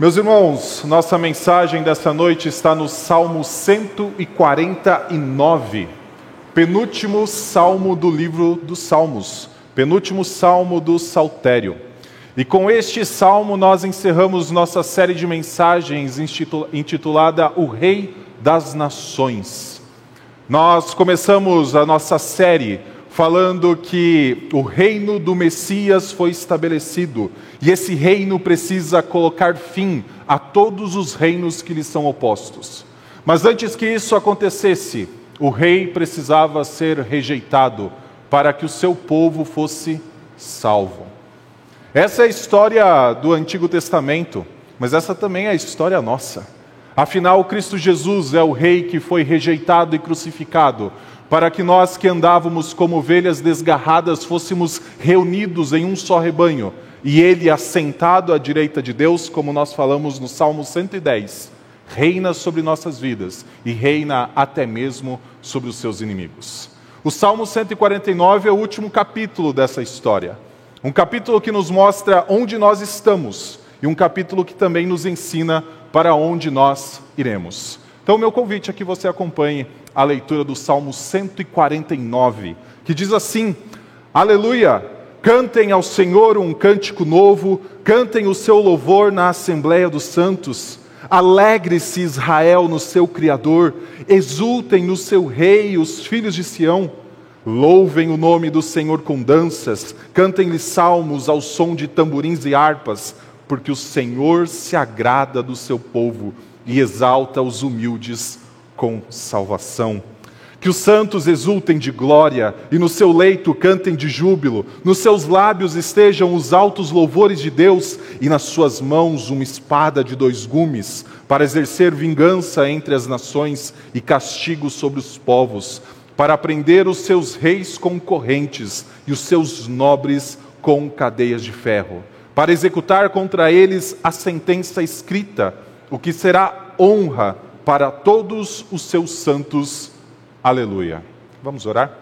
Meus irmãos, nossa mensagem dessa noite está no Salmo 149, penúltimo salmo do livro dos Salmos, penúltimo salmo do Saltério. E com este salmo nós encerramos nossa série de mensagens intitulada O Rei das Nações. Nós começamos a nossa série falando que o reino do Messias foi estabelecido e esse reino precisa colocar fim a todos os reinos que lhe são opostos. Mas antes que isso acontecesse, o rei precisava ser rejeitado para que o seu povo fosse salvo. Essa é a história do Antigo Testamento, mas essa também é a história nossa. Afinal, Cristo Jesus é o rei que foi rejeitado e crucificado para que nós que andávamos como ovelhas desgarradas fôssemos reunidos em um só rebanho, e ele assentado à direita de Deus, como nós falamos no Salmo 110, reina sobre nossas vidas e reina até mesmo sobre os seus inimigos. O Salmo 149 é o último capítulo dessa história. Um capítulo que nos mostra onde nós estamos e um capítulo que também nos ensina para onde nós iremos. Então, meu convite é que você acompanhe a leitura do Salmo 149, que diz assim: Aleluia! Cantem ao Senhor um cântico novo, cantem o seu louvor na Assembleia dos Santos. Alegre-se Israel no seu Criador, exultem no seu Rei os filhos de Sião. Louvem o nome do Senhor com danças, cantem-lhe salmos ao som de tamborins e harpas, porque o Senhor se agrada do seu povo e exalta os humildes com salvação. Que os santos exultem de glória e no seu leito cantem de júbilo, nos seus lábios estejam os altos louvores de Deus e nas suas mãos uma espada de dois gumes, para exercer vingança entre as nações e castigo sobre os povos, para prender os seus reis com correntes e os seus nobres com cadeias de ferro, para executar contra eles a sentença escrita o que será honra para todos os seus santos. Aleluia. Vamos orar?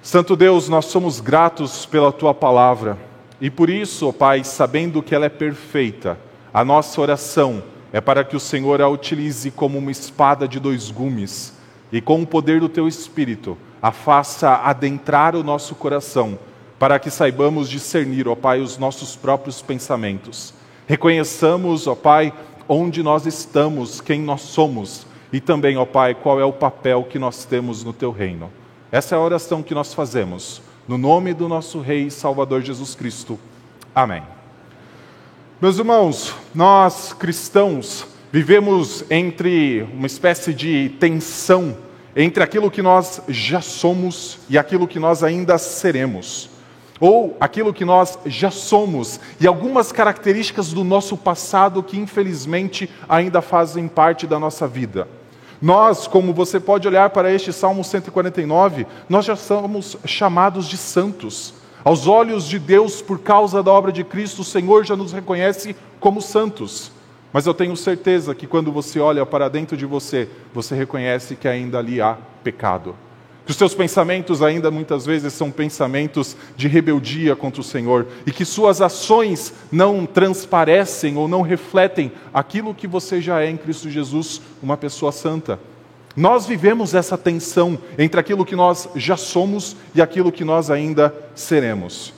Santo Deus, nós somos gratos pela tua palavra e por isso, ó Pai, sabendo que ela é perfeita, a nossa oração é para que o Senhor a utilize como uma espada de dois gumes e com o poder do teu Espírito a faça adentrar o nosso coração para que saibamos discernir, ó Pai, os nossos próprios pensamentos. Reconheçamos, ó Pai, onde nós estamos, quem nós somos e também, ó Pai, qual é o papel que nós temos no teu reino. Essa é a oração que nós fazemos, no nome do nosso Rei e Salvador Jesus Cristo. Amém. Meus irmãos, nós cristãos vivemos entre uma espécie de tensão entre aquilo que nós já somos e aquilo que nós ainda seremos ou aquilo que nós já somos e algumas características do nosso passado que infelizmente ainda fazem parte da nossa vida. Nós, como você pode olhar para este Salmo 149, nós já somos chamados de santos. Aos olhos de Deus, por causa da obra de Cristo, o Senhor já nos reconhece como santos. Mas eu tenho certeza que quando você olha para dentro de você, você reconhece que ainda ali há pecado que os seus pensamentos ainda muitas vezes são pensamentos de rebeldia contra o Senhor e que suas ações não transparecem ou não refletem aquilo que você já é em Cristo Jesus, uma pessoa santa. Nós vivemos essa tensão entre aquilo que nós já somos e aquilo que nós ainda seremos.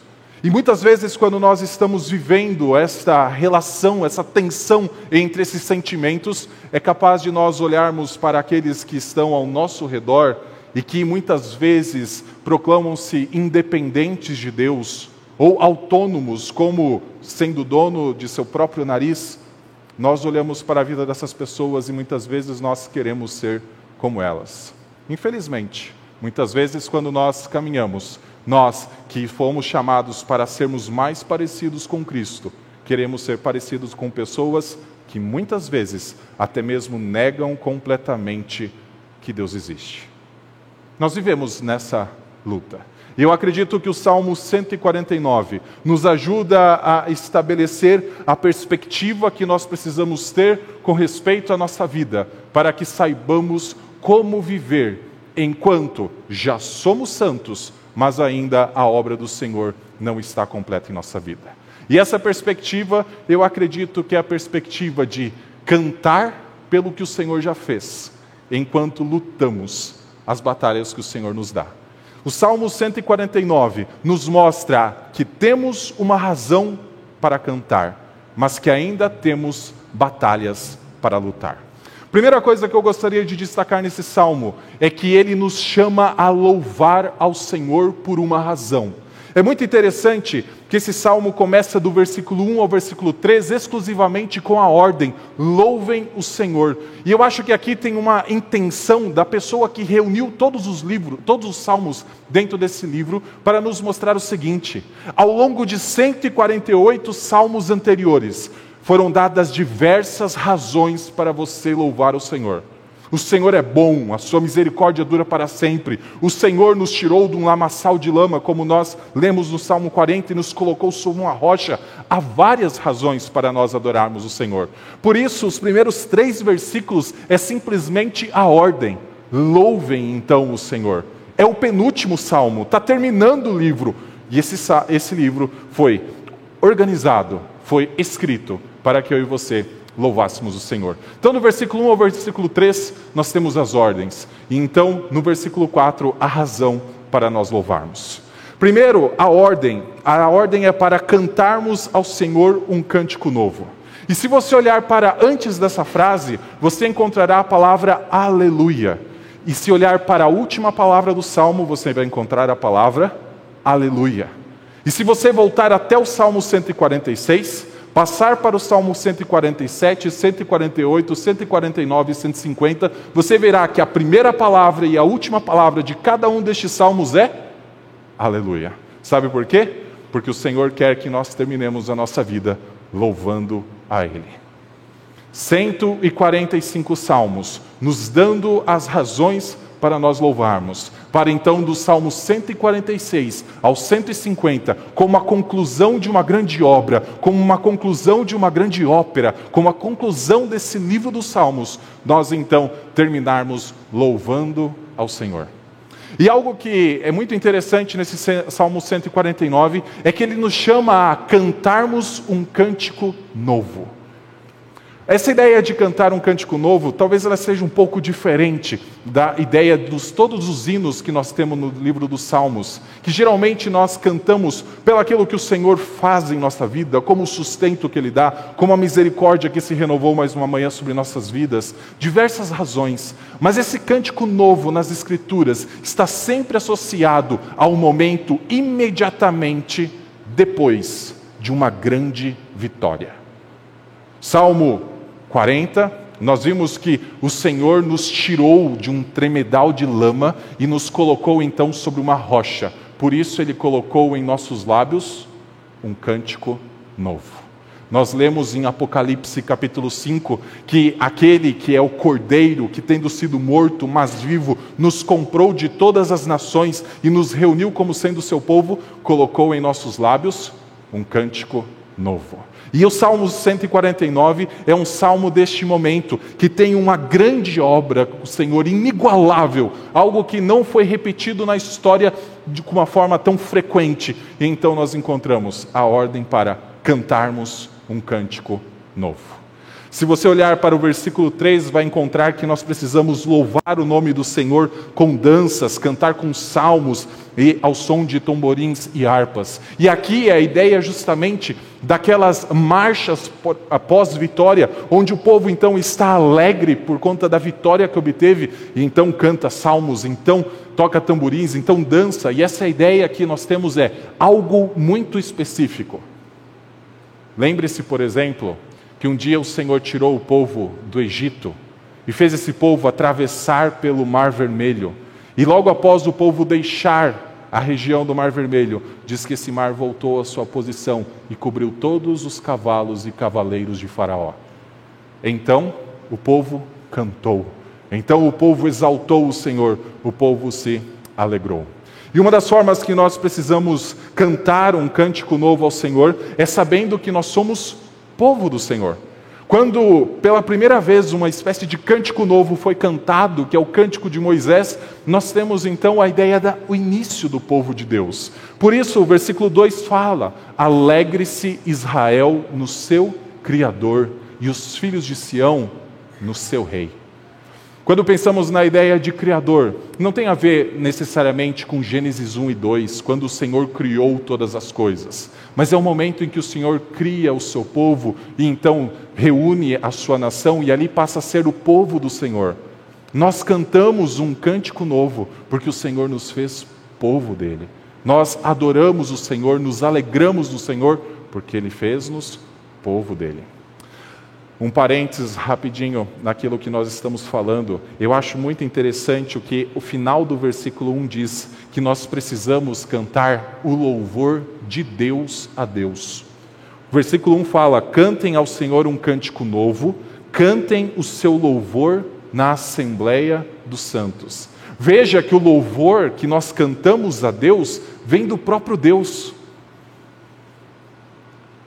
E muitas vezes, quando nós estamos vivendo esta relação, essa tensão entre esses sentimentos, é capaz de nós olharmos para aqueles que estão ao nosso redor e que muitas vezes proclamam-se independentes de Deus ou autônomos, como sendo dono de seu próprio nariz, nós olhamos para a vida dessas pessoas e muitas vezes nós queremos ser como elas. Infelizmente, muitas vezes quando nós caminhamos, nós que fomos chamados para sermos mais parecidos com Cristo, queremos ser parecidos com pessoas que muitas vezes até mesmo negam completamente que Deus existe. Nós vivemos nessa luta. E eu acredito que o Salmo 149 nos ajuda a estabelecer a perspectiva que nós precisamos ter com respeito à nossa vida, para que saibamos como viver enquanto já somos santos, mas ainda a obra do Senhor não está completa em nossa vida. E essa perspectiva, eu acredito que é a perspectiva de cantar pelo que o Senhor já fez, enquanto lutamos as batalhas que o Senhor nos dá. O Salmo 149 nos mostra que temos uma razão para cantar, mas que ainda temos batalhas para lutar. Primeira coisa que eu gostaria de destacar nesse salmo é que ele nos chama a louvar ao Senhor por uma razão. É muito interessante que esse salmo começa do versículo 1 ao versículo 3 exclusivamente com a ordem: louvem o Senhor. E eu acho que aqui tem uma intenção da pessoa que reuniu todos os livros, todos os salmos dentro desse livro, para nos mostrar o seguinte: ao longo de 148 salmos anteriores, foram dadas diversas razões para você louvar o Senhor. O Senhor é bom, a sua misericórdia dura para sempre. O Senhor nos tirou de um lamaçal de lama, como nós lemos no Salmo 40, e nos colocou sobre uma rocha. Há várias razões para nós adorarmos o Senhor. Por isso, os primeiros três versículos é simplesmente a ordem. Louvem então o Senhor. É o penúltimo salmo, está terminando o livro. E esse, esse livro foi organizado, foi escrito para que eu e você louvássemos o Senhor. Então, no versículo 1 ao versículo 3, nós temos as ordens. E então, no versículo 4, a razão para nós louvarmos. Primeiro, a ordem. A ordem é para cantarmos ao Senhor um cântico novo. E se você olhar para antes dessa frase, você encontrará a palavra aleluia. E se olhar para a última palavra do salmo, você vai encontrar a palavra aleluia. E se você voltar até o salmo 146, passar para o Salmo 147, 148, 149 e 150, você verá que a primeira palavra e a última palavra de cada um destes salmos é Aleluia. Sabe por quê? Porque o Senhor quer que nós terminemos a nossa vida louvando a Ele. 145 salmos, nos dando as razões para nós louvarmos. Para então, do Salmo 146 ao 150, como a conclusão de uma grande obra, como uma conclusão de uma grande ópera, como a conclusão desse livro dos Salmos, nós então terminarmos louvando ao Senhor. E algo que é muito interessante nesse Salmo 149 é que ele nos chama a cantarmos um cântico novo. Essa ideia de cantar um cântico novo, talvez ela seja um pouco diferente da ideia dos todos os hinos que nós temos no livro dos Salmos, que geralmente nós cantamos pelo aquilo que o Senhor faz em nossa vida, como o sustento que Ele dá, como a misericórdia que se renovou mais uma manhã sobre nossas vidas, diversas razões. Mas esse cântico novo nas Escrituras está sempre associado ao momento imediatamente depois de uma grande vitória. Salmo 40, nós vimos que o Senhor nos tirou de um tremedal de lama e nos colocou então sobre uma rocha. Por isso ele colocou em nossos lábios um cântico novo. Nós lemos em Apocalipse capítulo 5 que aquele que é o cordeiro, que tendo sido morto, mas vivo, nos comprou de todas as nações e nos reuniu como sendo seu povo, colocou em nossos lábios um cântico novo. E o Salmo 149 é um salmo deste momento, que tem uma grande obra, o Senhor, inigualável, algo que não foi repetido na história de uma forma tão frequente. E então nós encontramos a ordem para cantarmos um cântico novo. Se você olhar para o versículo 3, vai encontrar que nós precisamos louvar o nome do Senhor com danças, cantar com salmos e ao som de tamborins e harpas. E aqui é a ideia justamente daquelas marchas após vitória, onde o povo então está alegre por conta da vitória que obteve, e então canta salmos, então toca tamborins, então dança. E essa ideia que nós temos é algo muito específico. Lembre-se, por exemplo, que um dia o Senhor tirou o povo do Egito e fez esse povo atravessar pelo Mar Vermelho. E logo após o povo deixar a região do Mar Vermelho, diz que esse mar voltou à sua posição e cobriu todos os cavalos e cavaleiros de Faraó. Então o povo cantou. Então o povo exaltou o Senhor, o povo se alegrou. E uma das formas que nós precisamos cantar um cântico novo ao Senhor é sabendo que nós somos povo do Senhor. Quando pela primeira vez uma espécie de cântico novo foi cantado, que é o cântico de Moisés, nós temos então a ideia do início do povo de Deus. Por isso o versículo 2 fala: Alegre-se Israel no seu Criador e os filhos de Sião no seu Rei. Quando pensamos na ideia de Criador, não tem a ver necessariamente com Gênesis 1 e 2, quando o Senhor criou todas as coisas, mas é o momento em que o Senhor cria o seu povo e então reúne a sua nação e ali passa a ser o povo do Senhor. Nós cantamos um cântico novo porque o Senhor nos fez povo dele. Nós adoramos o Senhor, nos alegramos no Senhor porque ele fez-nos povo dele. Um parênteses rapidinho naquilo que nós estamos falando. Eu acho muito interessante o que o final do versículo 1 diz: que nós precisamos cantar o louvor de Deus a Deus. O versículo 1 fala: Cantem ao Senhor um cântico novo, cantem o seu louvor na Assembleia dos Santos. Veja que o louvor que nós cantamos a Deus vem do próprio Deus.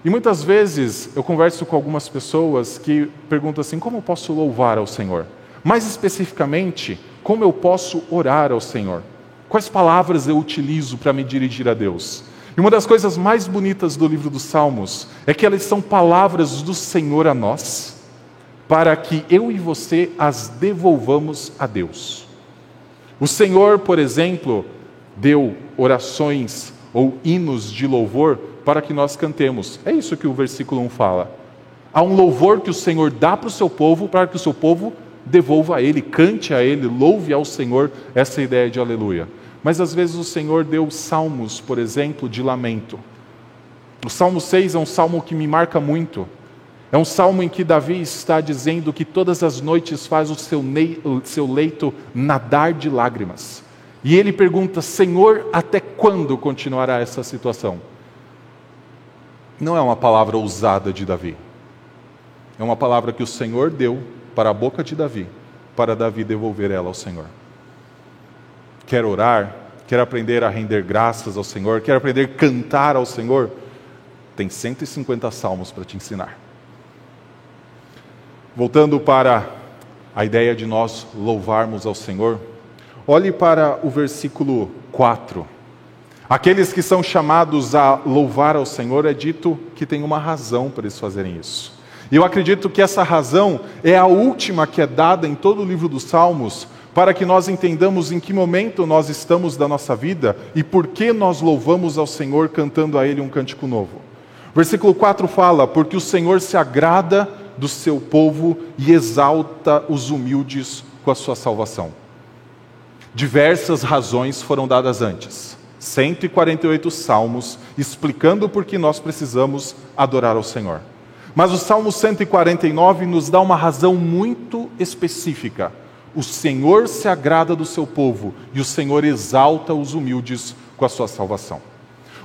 E muitas vezes eu converso com algumas pessoas que perguntam assim: como eu posso louvar ao Senhor? Mais especificamente, como eu posso orar ao Senhor? Quais palavras eu utilizo para me dirigir a Deus? E uma das coisas mais bonitas do livro dos Salmos é que elas são palavras do Senhor a nós, para que eu e você as devolvamos a Deus. O Senhor, por exemplo, deu orações ou hinos de louvor para que nós cantemos. É isso que o versículo 1 fala. Há um louvor que o Senhor dá para o seu povo, para que o seu povo devolva a Ele, cante a Ele, louve ao Senhor essa ideia de aleluia. Mas às vezes o Senhor deu salmos, por exemplo, de lamento. O Salmo 6 é um salmo que me marca muito. É um salmo em que Davi está dizendo que todas as noites faz o seu, seu leito nadar de lágrimas. E ele pergunta: Senhor, até quando continuará essa situação? Não é uma palavra ousada de Davi. É uma palavra que o Senhor deu para a boca de Davi, para Davi devolver ela ao Senhor. Quer orar, quer aprender a render graças ao Senhor, quer aprender a cantar ao Senhor, tem 150 salmos para te ensinar. Voltando para a ideia de nós louvarmos ao Senhor, olhe para o versículo 4 Aqueles que são chamados a louvar ao Senhor, é dito que tem uma razão para eles fazerem isso. E eu acredito que essa razão é a última que é dada em todo o livro dos Salmos, para que nós entendamos em que momento nós estamos da nossa vida e por que nós louvamos ao Senhor cantando a Ele um cântico novo. Versículo 4 fala: Porque o Senhor se agrada do seu povo e exalta os humildes com a sua salvação. Diversas razões foram dadas antes. 148 salmos explicando por que nós precisamos adorar ao Senhor. Mas o Salmo 149 nos dá uma razão muito específica. O Senhor se agrada do seu povo e o Senhor exalta os humildes com a sua salvação.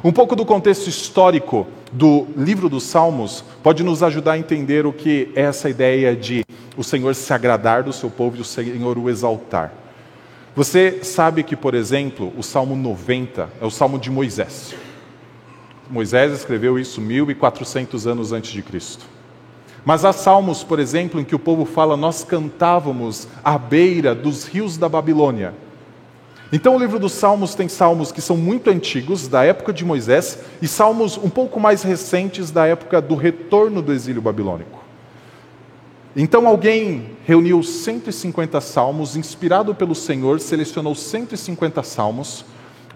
Um pouco do contexto histórico do livro dos Salmos pode nos ajudar a entender o que é essa ideia de o Senhor se agradar do seu povo e o Senhor o exaltar. Você sabe que, por exemplo, o Salmo 90 é o Salmo de Moisés. Moisés escreveu isso 1400 anos antes de Cristo. Mas há salmos, por exemplo, em que o povo fala: Nós cantávamos à beira dos rios da Babilônia. Então, o livro dos Salmos tem salmos que são muito antigos, da época de Moisés, e salmos um pouco mais recentes, da época do retorno do exílio babilônico. Então alguém reuniu 150 salmos, inspirado pelo Senhor, selecionou 150 salmos,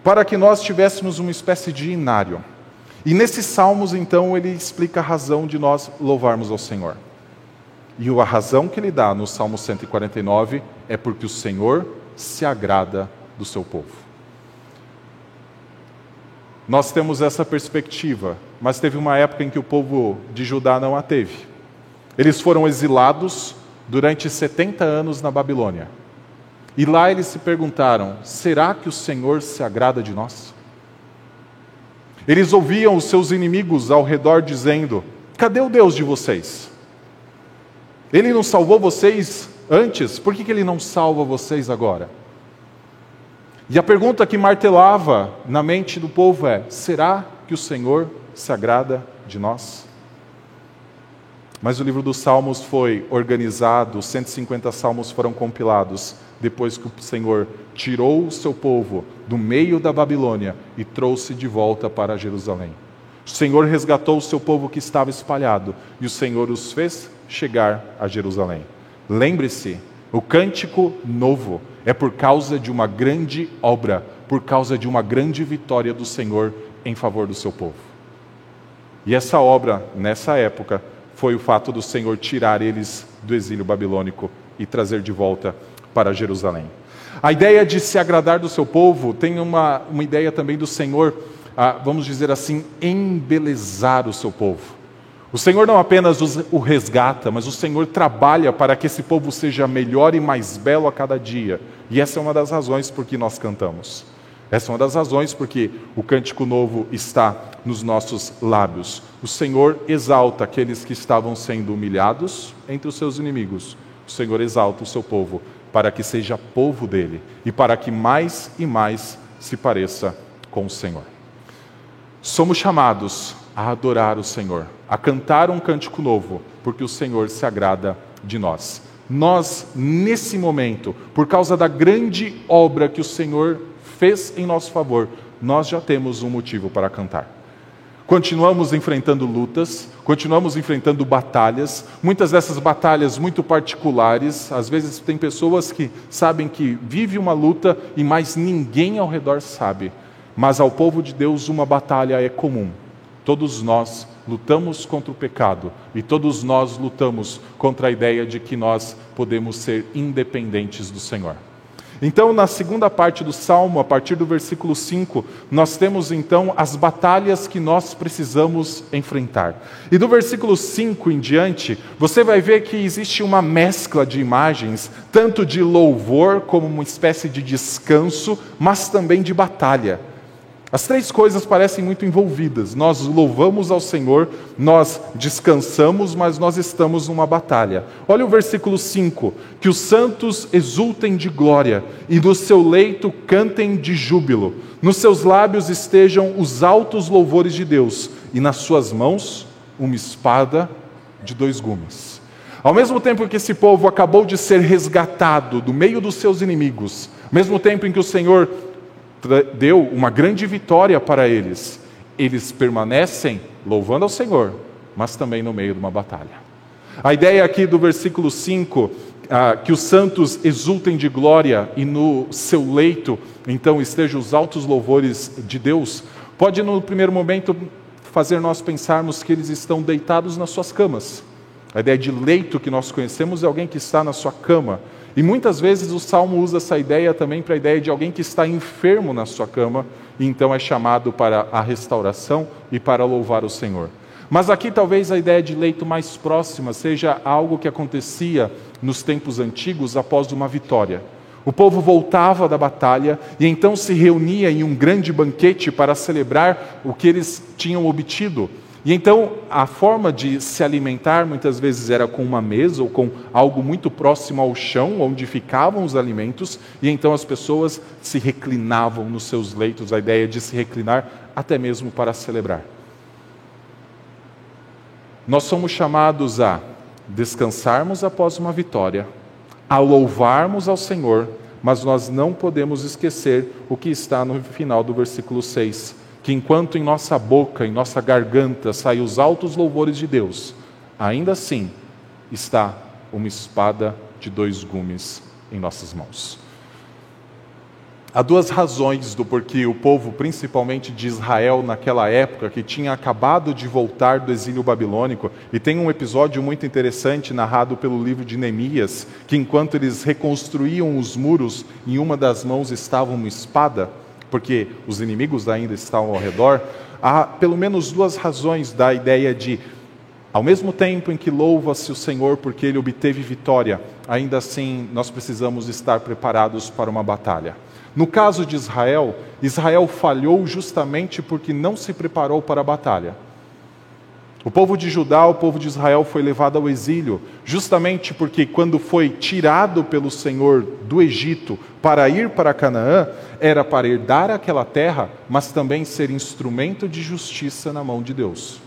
para que nós tivéssemos uma espécie de inário. E nesses salmos, então, ele explica a razão de nós louvarmos ao Senhor. E a razão que ele dá no Salmo 149 é porque o Senhor se agrada do seu povo. Nós temos essa perspectiva, mas teve uma época em que o povo de Judá não a teve. Eles foram exilados durante 70 anos na Babilônia. E lá eles se perguntaram: será que o Senhor se agrada de nós? Eles ouviam os seus inimigos ao redor dizendo: cadê o Deus de vocês? Ele não salvou vocês antes, por que, que ele não salva vocês agora? E a pergunta que martelava na mente do povo é: será que o Senhor se agrada de nós? Mas o livro dos Salmos foi organizado, 150 salmos foram compilados depois que o Senhor tirou o seu povo do meio da Babilônia e trouxe de volta para Jerusalém. O Senhor resgatou o seu povo que estava espalhado e o Senhor os fez chegar a Jerusalém. Lembre-se, o cântico novo é por causa de uma grande obra, por causa de uma grande vitória do Senhor em favor do seu povo. E essa obra, nessa época, foi o fato do Senhor tirar eles do exílio babilônico e trazer de volta para Jerusalém. A ideia de se agradar do seu povo tem uma, uma ideia também do Senhor, ah, vamos dizer assim, embelezar o seu povo. O Senhor não apenas o resgata, mas o Senhor trabalha para que esse povo seja melhor e mais belo a cada dia. E essa é uma das razões por que nós cantamos. Essa é uma das razões porque o cântico novo está nos nossos lábios. O Senhor exalta aqueles que estavam sendo humilhados entre os seus inimigos. O Senhor exalta o seu povo para que seja povo dele e para que mais e mais se pareça com o Senhor. Somos chamados a adorar o Senhor, a cantar um cântico novo, porque o Senhor se agrada de nós. Nós, nesse momento, por causa da grande obra que o Senhor fez em nosso favor, nós já temos um motivo para cantar. Continuamos enfrentando lutas, continuamos enfrentando batalhas, muitas dessas batalhas muito particulares. Às vezes tem pessoas que sabem que vive uma luta e mais ninguém ao redor sabe. Mas ao povo de Deus uma batalha é comum. Todos nós lutamos contra o pecado e todos nós lutamos contra a ideia de que nós podemos ser independentes do Senhor. Então, na segunda parte do salmo, a partir do versículo 5, nós temos então as batalhas que nós precisamos enfrentar. E do versículo 5 em diante, você vai ver que existe uma mescla de imagens, tanto de louvor como uma espécie de descanso, mas também de batalha. As três coisas parecem muito envolvidas. Nós louvamos ao Senhor, nós descansamos, mas nós estamos numa batalha. Olha o versículo 5: Que os santos exultem de glória e no seu leito cantem de júbilo. Nos seus lábios estejam os altos louvores de Deus e nas suas mãos uma espada de dois gumes. Ao mesmo tempo que esse povo acabou de ser resgatado do meio dos seus inimigos, mesmo tempo em que o Senhor deu uma grande vitória para eles. Eles permanecem louvando ao Senhor, mas também no meio de uma batalha. A ideia aqui do versículo 5, ah, que os santos exultem de glória e no seu leito, então, estejam os altos louvores de Deus, pode no primeiro momento fazer nós pensarmos que eles estão deitados nas suas camas. A ideia de leito que nós conhecemos é alguém que está na sua cama. E muitas vezes o salmo usa essa ideia também para a ideia de alguém que está enfermo na sua cama e então é chamado para a restauração e para louvar o Senhor. Mas aqui talvez a ideia de leito mais próxima seja algo que acontecia nos tempos antigos após uma vitória. O povo voltava da batalha e então se reunia em um grande banquete para celebrar o que eles tinham obtido. E então a forma de se alimentar muitas vezes era com uma mesa ou com algo muito próximo ao chão, onde ficavam os alimentos, e então as pessoas se reclinavam nos seus leitos, a ideia de se reclinar até mesmo para celebrar. Nós somos chamados a descansarmos após uma vitória, a louvarmos ao Senhor, mas nós não podemos esquecer o que está no final do versículo 6 que enquanto em nossa boca, em nossa garganta saem os altos louvores de Deus, ainda assim está uma espada de dois gumes em nossas mãos. Há duas razões do porquê o povo, principalmente de Israel naquela época, que tinha acabado de voltar do exílio babilônico, e tem um episódio muito interessante narrado pelo livro de Neemias, que enquanto eles reconstruíam os muros, em uma das mãos estava uma espada, porque os inimigos ainda estavam ao redor, há pelo menos duas razões da ideia de, ao mesmo tempo em que louva-se o Senhor porque ele obteve vitória, ainda assim nós precisamos estar preparados para uma batalha. No caso de Israel, Israel falhou justamente porque não se preparou para a batalha. O povo de Judá, o povo de Israel foi levado ao exílio, justamente porque, quando foi tirado pelo Senhor do Egito para ir para Canaã, era para herdar aquela terra, mas também ser instrumento de justiça na mão de Deus.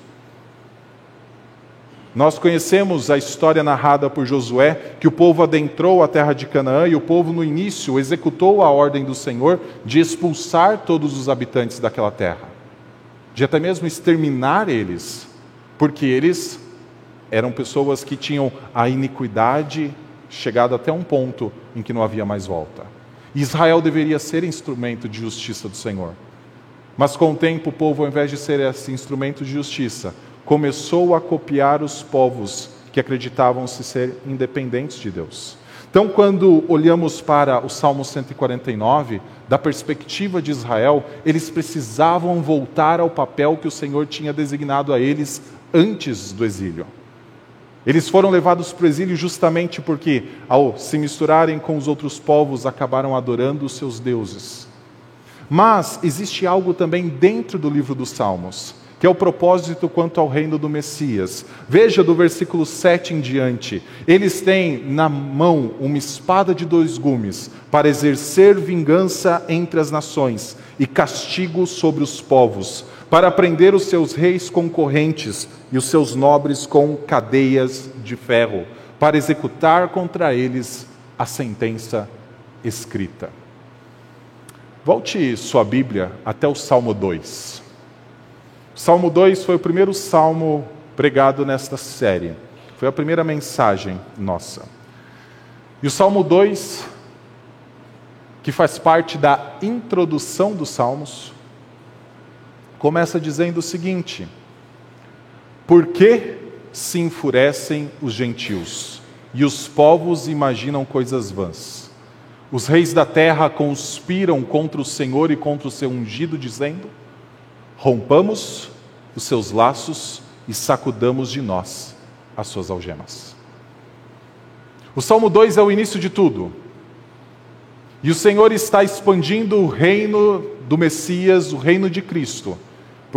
Nós conhecemos a história narrada por Josué, que o povo adentrou a terra de Canaã e o povo, no início, executou a ordem do Senhor de expulsar todos os habitantes daquela terra, de até mesmo exterminar eles, porque eles eram pessoas que tinham a iniquidade chegado até um ponto em que não havia mais volta. Israel deveria ser instrumento de justiça do Senhor. Mas com o tempo, o povo, ao invés de ser esse instrumento de justiça, começou a copiar os povos que acreditavam se ser independentes de Deus. Então, quando olhamos para o Salmo 149, da perspectiva de Israel, eles precisavam voltar ao papel que o Senhor tinha designado a eles antes do exílio. Eles foram levados para o exílio justamente porque, ao se misturarem com os outros povos, acabaram adorando os seus deuses. Mas existe algo também dentro do livro dos Salmos que é o propósito quanto ao reino do Messias. Veja do versículo 7 em diante: eles têm na mão uma espada de dois gumes para exercer vingança entre as nações e castigo sobre os povos, para prender os seus reis concorrentes e os seus nobres com cadeias de ferro, para executar contra eles a sentença escrita. Volte sua Bíblia até o Salmo 2. Salmo 2 foi o primeiro salmo pregado nesta série. Foi a primeira mensagem nossa. E o Salmo 2, que faz parte da introdução dos Salmos, começa dizendo o seguinte: Por que se enfurecem os gentios e os povos imaginam coisas vãs? Os reis da terra conspiram contra o Senhor e contra o seu ungido, dizendo: rompamos os seus laços e sacudamos de nós as suas algemas. O Salmo 2 é o início de tudo. E o Senhor está expandindo o reino do Messias, o reino de Cristo,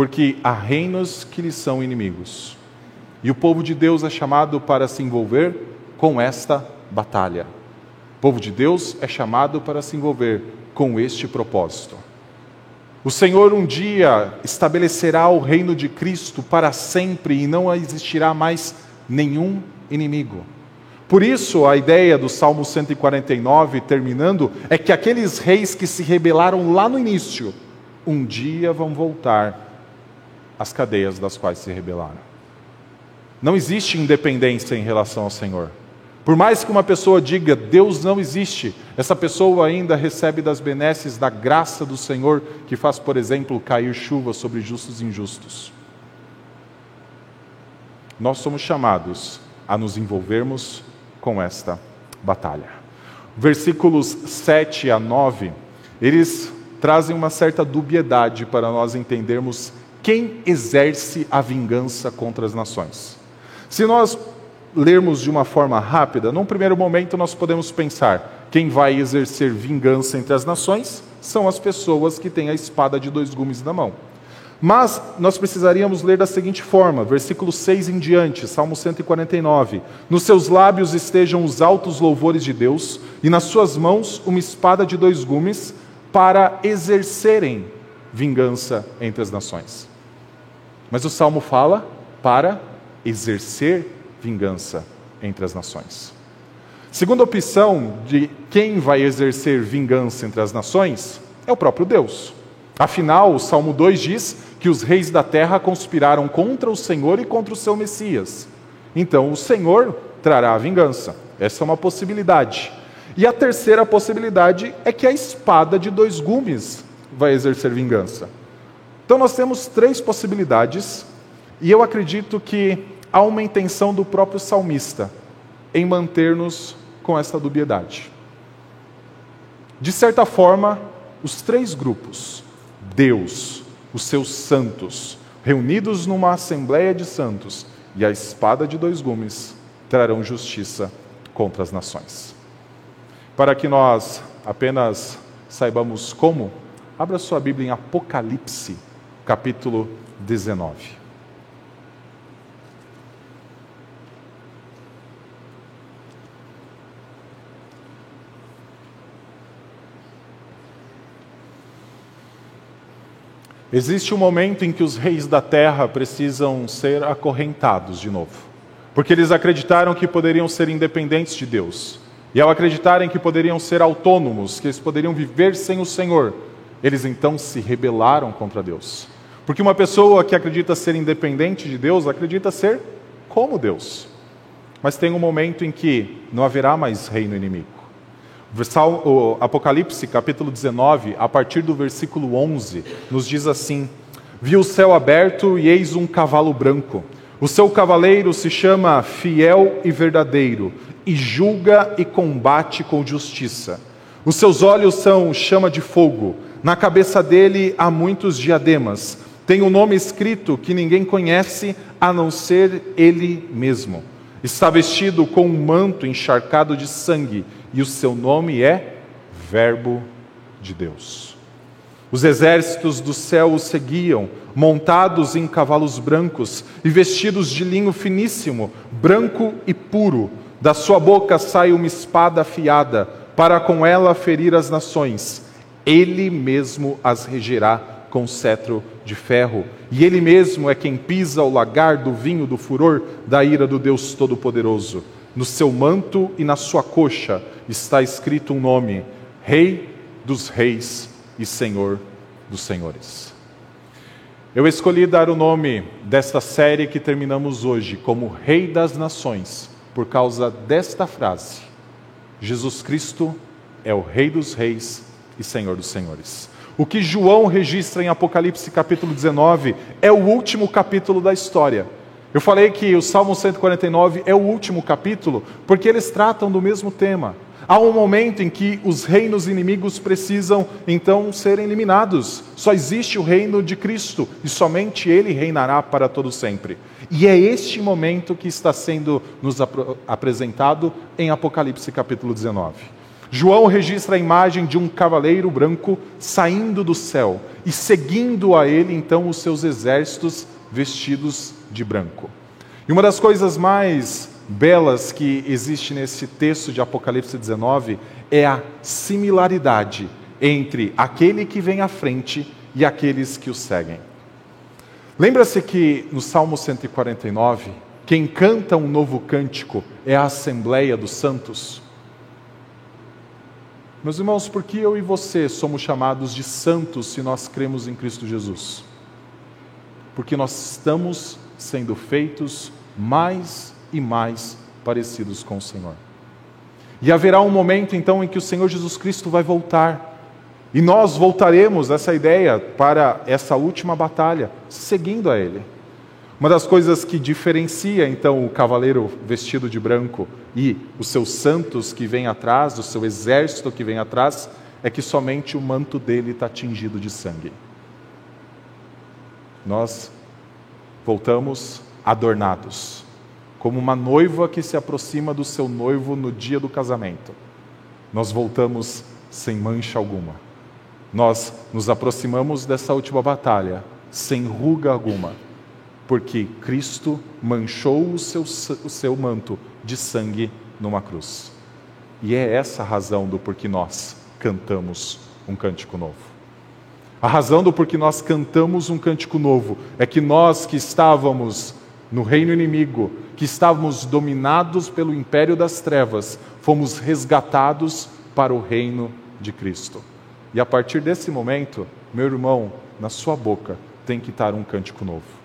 porque há reinos que lhe são inimigos. E o povo de Deus é chamado para se envolver com esta batalha. O povo de Deus é chamado para se envolver com este propósito. O Senhor um dia estabelecerá o reino de Cristo para sempre e não existirá mais nenhum inimigo. Por isso, a ideia do Salmo 149, terminando, é que aqueles reis que se rebelaram lá no início, um dia vão voltar às cadeias das quais se rebelaram. Não existe independência em relação ao Senhor. Por mais que uma pessoa diga Deus não existe, essa pessoa ainda recebe das benesses da graça do Senhor, que faz, por exemplo, cair chuva sobre justos e injustos. Nós somos chamados a nos envolvermos com esta batalha. Versículos 7 a 9, eles trazem uma certa dubiedade para nós entendermos quem exerce a vingança contra as nações. Se nós lermos de uma forma rápida, num primeiro momento nós podemos pensar: quem vai exercer vingança entre as nações são as pessoas que têm a espada de dois gumes na mão. Mas nós precisaríamos ler da seguinte forma, versículo 6 em diante, Salmo 149: Nos seus lábios estejam os altos louvores de Deus, e nas suas mãos uma espada de dois gumes, para exercerem vingança entre as nações. Mas o salmo fala para exercer vingança entre as nações. Segunda opção de quem vai exercer vingança entre as nações é o próprio Deus. Afinal, o Salmo 2 diz que os reis da terra conspiraram contra o Senhor e contra o seu Messias. Então, o Senhor trará a vingança. Essa é uma possibilidade. E a terceira possibilidade é que a espada de dois gumes vai exercer vingança. Então, nós temos três possibilidades, e eu acredito que há uma intenção do próprio salmista em manter-nos com essa dubiedade. De certa forma, os três grupos, Deus, os seus santos, reunidos numa assembleia de santos, e a espada de dois gumes, trarão justiça contra as nações. Para que nós apenas saibamos como, abra sua Bíblia em Apocalipse, capítulo 19. Existe um momento em que os reis da terra precisam ser acorrentados de novo. porque eles acreditaram que poderiam ser independentes de Deus. E ao acreditarem que poderiam ser autônomos, que eles poderiam viver sem o Senhor, eles então se rebelaram contra Deus. Porque uma pessoa que acredita ser independente de Deus, acredita ser como Deus. Mas tem um momento em que não haverá mais reino inimigo. O Apocalipse, capítulo 19, a partir do versículo 11, nos diz assim: Vi o céu aberto e eis um cavalo branco. O seu cavaleiro se chama Fiel e Verdadeiro, e julga e combate com justiça. Os seus olhos são chama de fogo, na cabeça dele há muitos diademas. Tem um nome escrito que ninguém conhece a não ser ele mesmo. Está vestido com um manto encharcado de sangue, e o seu nome é Verbo de Deus. Os exércitos do céu o seguiam, montados em cavalos brancos e vestidos de linho finíssimo, branco e puro. Da sua boca sai uma espada afiada, para com ela ferir as nações. Ele mesmo as regerá com cetro de ferro, e ele mesmo é quem pisa o lagar do vinho do furor da ira do Deus Todo-Poderoso. No seu manto e na sua coxa está escrito um nome: Rei dos Reis e Senhor dos Senhores. Eu escolhi dar o nome desta série que terminamos hoje como Rei das Nações, por causa desta frase: Jesus Cristo é o Rei dos Reis e Senhor dos Senhores. O que João registra em Apocalipse capítulo 19 é o último capítulo da história. Eu falei que o Salmo 149 é o último capítulo porque eles tratam do mesmo tema. Há um momento em que os reinos inimigos precisam então serem eliminados. Só existe o reino de Cristo e somente ele reinará para todo sempre. E é este momento que está sendo nos ap apresentado em Apocalipse capítulo 19. João registra a imagem de um cavaleiro branco saindo do céu e seguindo a ele então os seus exércitos vestidos de branco. E uma das coisas mais belas que existe nesse texto de Apocalipse 19 é a similaridade entre aquele que vem à frente e aqueles que o seguem. Lembra-se que no Salmo 149, quem canta um novo cântico é a Assembleia dos Santos? Meus irmãos, por que eu e você somos chamados de santos se nós cremos em Cristo Jesus? Porque nós estamos sendo feitos mais e mais parecidos com o Senhor. E haverá um momento então em que o Senhor Jesus Cristo vai voltar. E nós voltaremos essa ideia para essa última batalha, seguindo a Ele. Uma das coisas que diferencia então o cavaleiro vestido de branco e os seus santos que vêm atrás, o seu exército que vem atrás, é que somente o manto dele está tingido de sangue. Nós voltamos adornados, como uma noiva que se aproxima do seu noivo no dia do casamento. Nós voltamos sem mancha alguma. Nós nos aproximamos dessa última batalha sem ruga alguma porque Cristo manchou o seu, o seu manto de sangue numa cruz. E é essa a razão do porquê nós cantamos um cântico novo. A razão do porquê nós cantamos um cântico novo é que nós que estávamos no reino inimigo, que estávamos dominados pelo império das trevas, fomos resgatados para o reino de Cristo. E a partir desse momento, meu irmão, na sua boca tem que estar um cântico novo.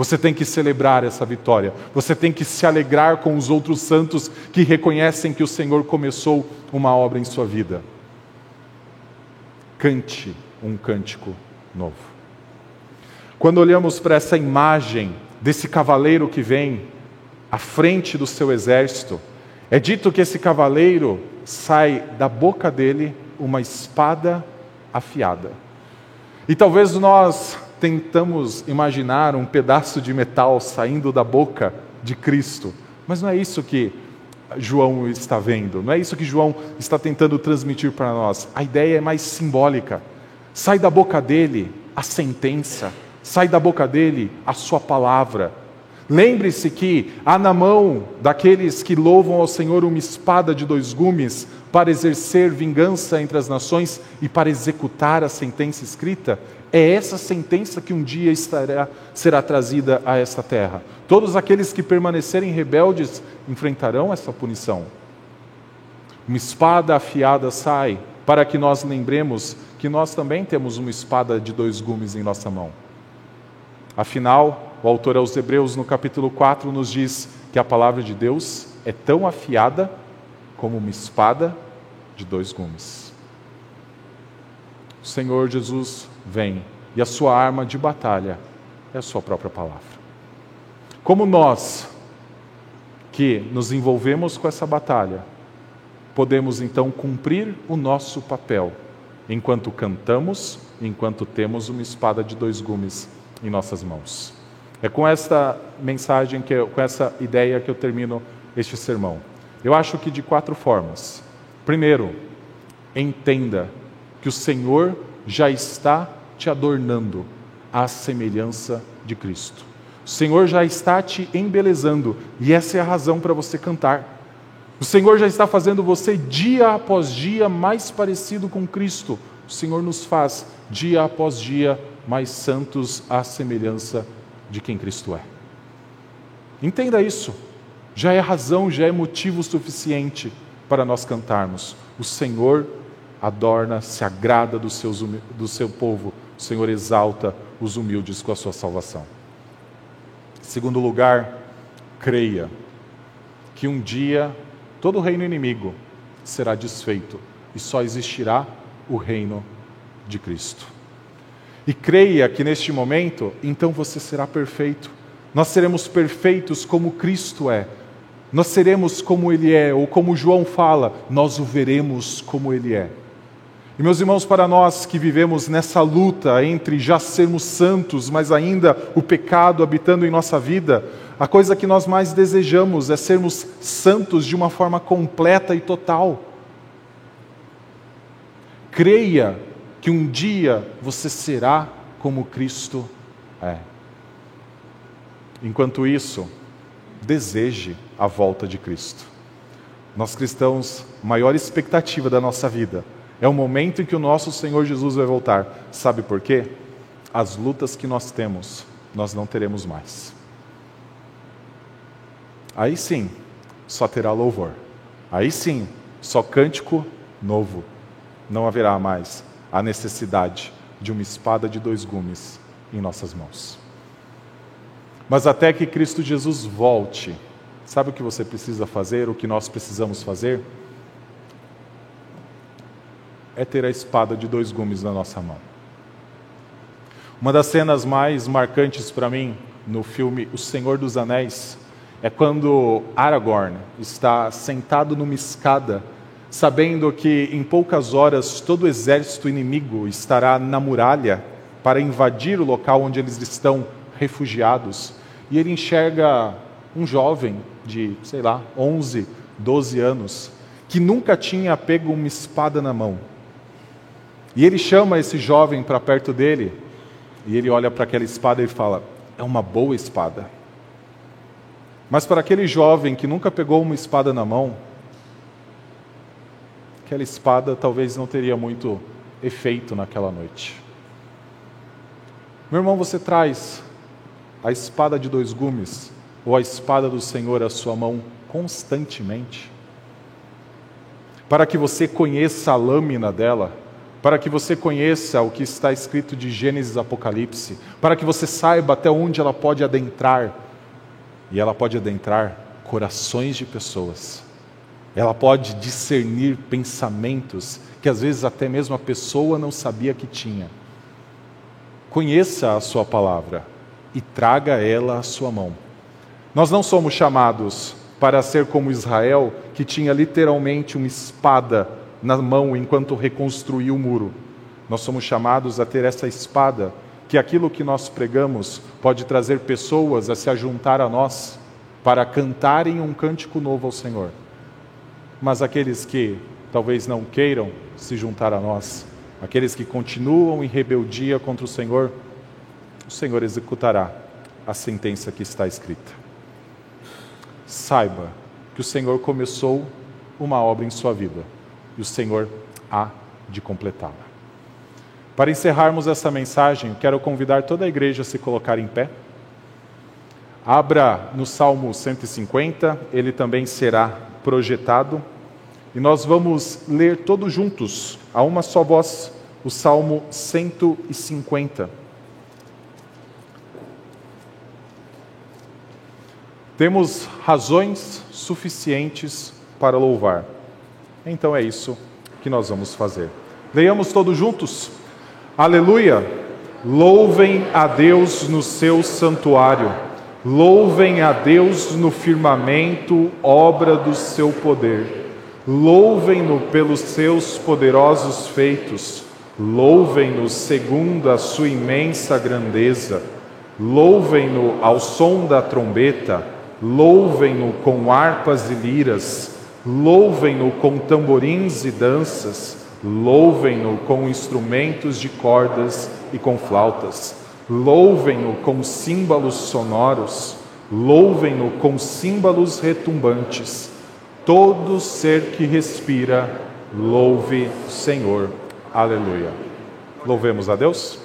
Você tem que celebrar essa vitória. Você tem que se alegrar com os outros santos que reconhecem que o Senhor começou uma obra em sua vida. Cante um cântico novo. Quando olhamos para essa imagem desse cavaleiro que vem à frente do seu exército, é dito que esse cavaleiro sai da boca dele uma espada afiada. E talvez nós tentamos imaginar um pedaço de metal saindo da boca de Cristo, mas não é isso que João está vendo, não é isso que João está tentando transmitir para nós. A ideia é mais simbólica. Sai da boca dele a sentença, sai da boca dele a sua palavra. Lembre-se que há na mão daqueles que louvam ao Senhor uma espada de dois gumes para exercer vingança entre as nações e para executar a sentença escrita É essa sentença que um dia estará, será trazida a esta terra. Todos aqueles que permanecerem rebeldes enfrentarão essa punição. Uma espada afiada sai, para que nós lembremos que nós também temos uma espada de dois gumes em nossa mão. Afinal, o autor aos Hebreus, no capítulo 4, nos diz que a palavra de Deus é tão afiada como uma espada de dois gumes. O Senhor Jesus vem e a sua arma de batalha é a sua própria palavra. Como nós que nos envolvemos com essa batalha, podemos então cumprir o nosso papel enquanto cantamos, enquanto temos uma espada de dois gumes em nossas mãos. É com esta mensagem, que eu, com essa ideia que eu termino este sermão. Eu acho que de quatro formas. Primeiro, entenda que o Senhor já está te adornando à semelhança de Cristo. O Senhor já está te embelezando e essa é a razão para você cantar. O Senhor já está fazendo você dia após dia mais parecido com Cristo. O Senhor nos faz dia após dia mais santos à semelhança de quem Cristo é. Entenda isso. Já é razão, já é motivo suficiente para nós cantarmos. O Senhor adorna, se agrada do, seus, do seu povo. O Senhor exalta os humildes com a sua salvação. Segundo lugar, creia que um dia todo o reino inimigo será desfeito e só existirá o reino de Cristo. E creia que neste momento, então você será perfeito. Nós seremos perfeitos como Cristo é. Nós seremos como Ele é, ou como João fala, nós o veremos como Ele é. E meus irmãos, para nós que vivemos nessa luta entre já sermos santos, mas ainda o pecado habitando em nossa vida, a coisa que nós mais desejamos é sermos santos de uma forma completa e total. Creia que um dia você será como Cristo é. Enquanto isso, deseje a volta de Cristo. Nós cristãos, maior expectativa da nossa vida é o momento em que o nosso Senhor Jesus vai voltar. Sabe por quê? As lutas que nós temos, nós não teremos mais. Aí sim, só terá louvor. Aí sim, só cântico novo. Não haverá mais a necessidade de uma espada de dois gumes em nossas mãos. Mas até que Cristo Jesus volte, sabe o que você precisa fazer, o que nós precisamos fazer? É ter a espada de dois gumes na nossa mão. Uma das cenas mais marcantes para mim no filme O Senhor dos Anéis é quando Aragorn está sentado numa escada, sabendo que em poucas horas todo o exército inimigo estará na muralha para invadir o local onde eles estão refugiados. E ele enxerga um jovem de, sei lá, 11, 12 anos, que nunca tinha pego uma espada na mão. E ele chama esse jovem para perto dele, e ele olha para aquela espada e fala: É uma boa espada mas para aquele jovem que nunca pegou uma espada na mão, aquela espada talvez não teria muito efeito naquela noite. Meu irmão, você traz a espada de dois gumes ou a espada do Senhor à sua mão constantemente, para que você conheça a lâmina dela, para que você conheça o que está escrito de Gênesis Apocalipse, para que você saiba até onde ela pode adentrar e ela pode adentrar corações de pessoas. Ela pode discernir pensamentos que às vezes até mesmo a pessoa não sabia que tinha. Conheça a sua palavra e traga ela à sua mão. Nós não somos chamados para ser como Israel, que tinha literalmente uma espada na mão enquanto reconstruía o muro. Nós somos chamados a ter essa espada que aquilo que nós pregamos pode trazer pessoas a se ajuntar a nós para cantarem um cântico novo ao Senhor. Mas aqueles que talvez não queiram se juntar a nós, aqueles que continuam em rebeldia contra o Senhor, o Senhor executará a sentença que está escrita. Saiba que o Senhor começou uma obra em sua vida e o Senhor há de completá-la. Para encerrarmos essa mensagem, quero convidar toda a igreja a se colocar em pé. Abra no Salmo 150, ele também será projetado. E nós vamos ler todos juntos, a uma só voz, o Salmo 150. Temos razões suficientes para louvar. Então é isso que nós vamos fazer. Leiamos todos juntos. Aleluia! Louvem a Deus no seu santuário, louvem a Deus no firmamento, obra do seu poder. Louvem-no pelos seus poderosos feitos, louvem-no segundo a sua imensa grandeza. Louvem-no ao som da trombeta, louvem-no com harpas e liras, louvem-no com tamborins e danças Louvem-no com instrumentos de cordas e com flautas. Louvem-no com símbolos sonoros. Louvem-no com símbolos retumbantes. Todo ser que respira, louve o Senhor. Aleluia. Louvemos a Deus.